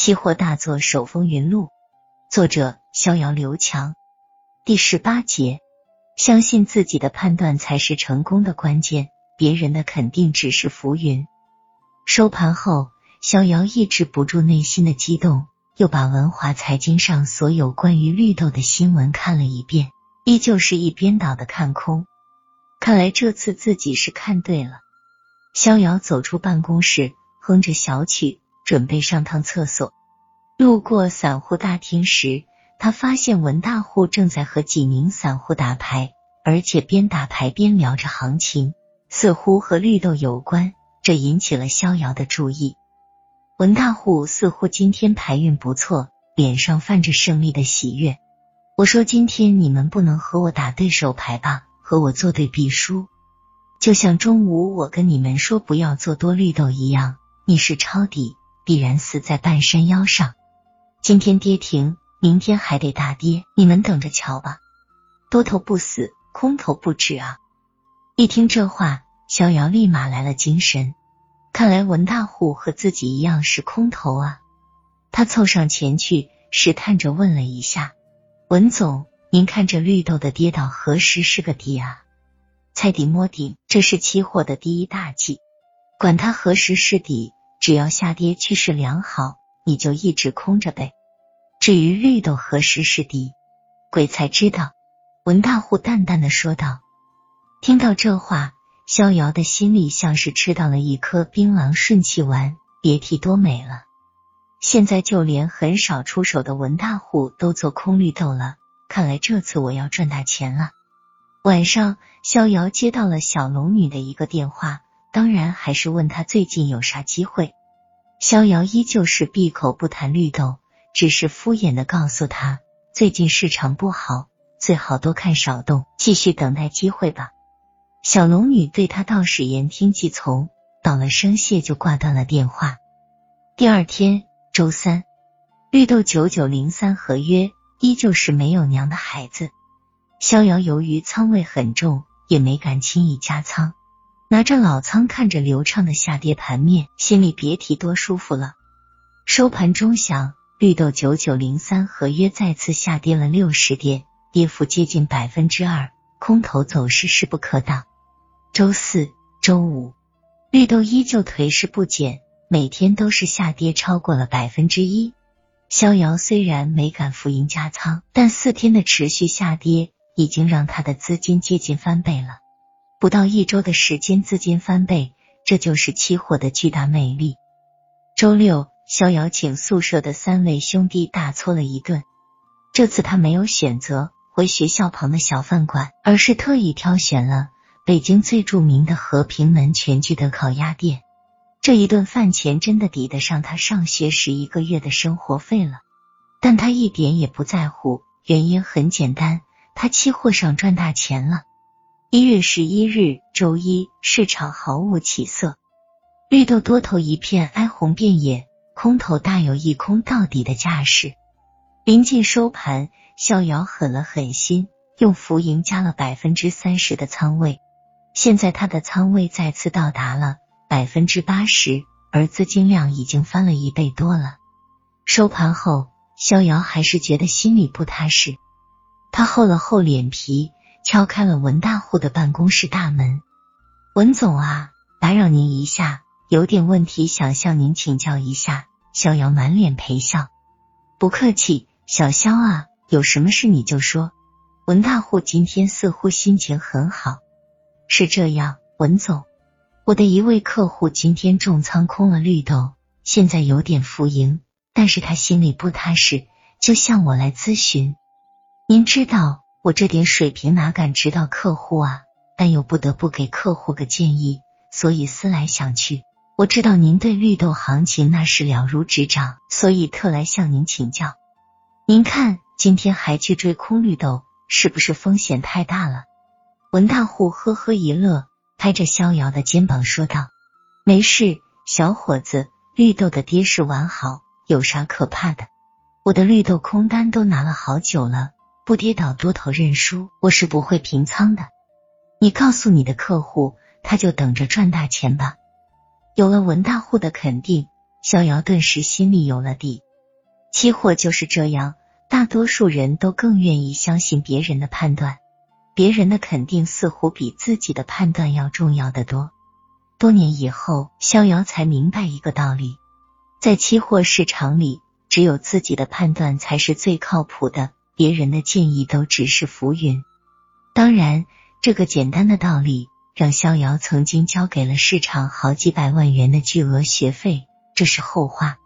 期货大作手风云录，作者逍遥刘强。第十八节，相信自己的判断才是成功的关键，别人的肯定只是浮云。收盘后，逍遥抑制不住内心的激动，又把文华财经上所有关于绿豆的新闻看了一遍，依旧是一边倒的看空。看来这次自己是看对了。逍遥走出办公室，哼着小曲。准备上趟厕所，路过散户大厅时，他发现文大户正在和几名散户打牌，而且边打牌边聊着行情，似乎和绿豆有关。这引起了逍遥的注意。文大户似乎今天牌运不错，脸上泛着胜利的喜悦。我说：“今天你们不能和我打对手牌吧？和我作对必输，就像中午我跟你们说不要做多绿豆一样，你是抄底。”必然死在半山腰上。今天跌停，明天还得大跌，你们等着瞧吧。多头不死，空头不止啊！一听这话，逍遥立马来了精神。看来文大户和自己一样是空头啊！他凑上前去，试探着问了一下：“文总，您看这绿豆的跌到何时是个底啊？”猜底摸顶，这是期货的第一大忌。管它何时是底。只要下跌趋势良好，你就一直空着呗。至于绿豆何时是底，鬼才知道。文大户淡淡的说道。听到这话，逍遥的心里像是吃到了一颗槟榔顺气丸，别提多美了。现在就连很少出手的文大户都做空绿豆了，看来这次我要赚大钱了。晚上，逍遥接到了小龙女的一个电话。当然还是问他最近有啥机会。逍遥依旧是闭口不谈绿豆，只是敷衍的告诉他最近市场不好，最好多看少动，继续等待机会吧。小龙女对他倒是言听计从，道了声谢就挂断了电话。第二天周三，绿豆九九零三合约依旧是没有娘的孩子。逍遥由于仓位很重，也没敢轻易加仓。拿着老仓看着流畅的下跌盘面，心里别提多舒服了。收盘钟响，绿豆九九零三合约再次下跌了六十点，跌幅接近百分之二，空头走势势不可挡。周四、周五，绿豆依旧颓势不减，每天都是下跌超过了百分之一。逍遥虽然没敢浮盈加仓，但四天的持续下跌已经让他的资金接近翻倍了。不到一周的时间，资金翻倍，这就是期货的巨大魅力。周六，逍遥请宿舍的三位兄弟大搓了一顿。这次他没有选择回学校旁的小饭馆，而是特意挑选了北京最著名的和平门全聚德烤鸭店。这一顿饭钱真的抵得上他上学时一个月的生活费了。但他一点也不在乎，原因很简单，他期货上赚大钱了。一月十一日，周一，市场毫无起色，绿豆多头一片哀鸿遍野，空头大有一空到底的架势。临近收盘，逍遥狠了狠心，用浮盈加了百分之三十的仓位。现在他的仓位再次到达了百分之八十，而资金量已经翻了一倍多了。收盘后，逍遥还是觉得心里不踏实，他厚了厚脸皮。敲开了文大户的办公室大门，文总啊，打扰您一下，有点问题想向您请教一下。逍遥满脸陪笑，不客气，小肖啊，有什么事你就说。文大户今天似乎心情很好，是这样，文总，我的一位客户今天重仓空了绿豆，现在有点浮盈，但是他心里不踏实，就向我来咨询。您知道。我这点水平哪敢指导客户啊？但又不得不给客户个建议，所以思来想去，我知道您对绿豆行情那是了如指掌，所以特来向您请教。您看今天还去追空绿豆，是不是风险太大了？文大户呵呵一乐，拍着逍遥的肩膀说道：“没事，小伙子，绿豆的跌势完好，有啥可怕的？我的绿豆空单都拿了好久了。”不跌倒，多头认输，我是不会平仓的。你告诉你的客户，他就等着赚大钱吧。有了文大户的肯定，逍遥顿时心里有了底。期货就是这样，大多数人都更愿意相信别人的判断，别人的肯定似乎比自己的判断要重要的多。多年以后，逍遥才明白一个道理：在期货市场里，只有自己的判断才是最靠谱的，别人的建议都只是浮云。当然，这个简单的道理让逍遥曾经交给了市场好几百万元的巨额学费，这是后话。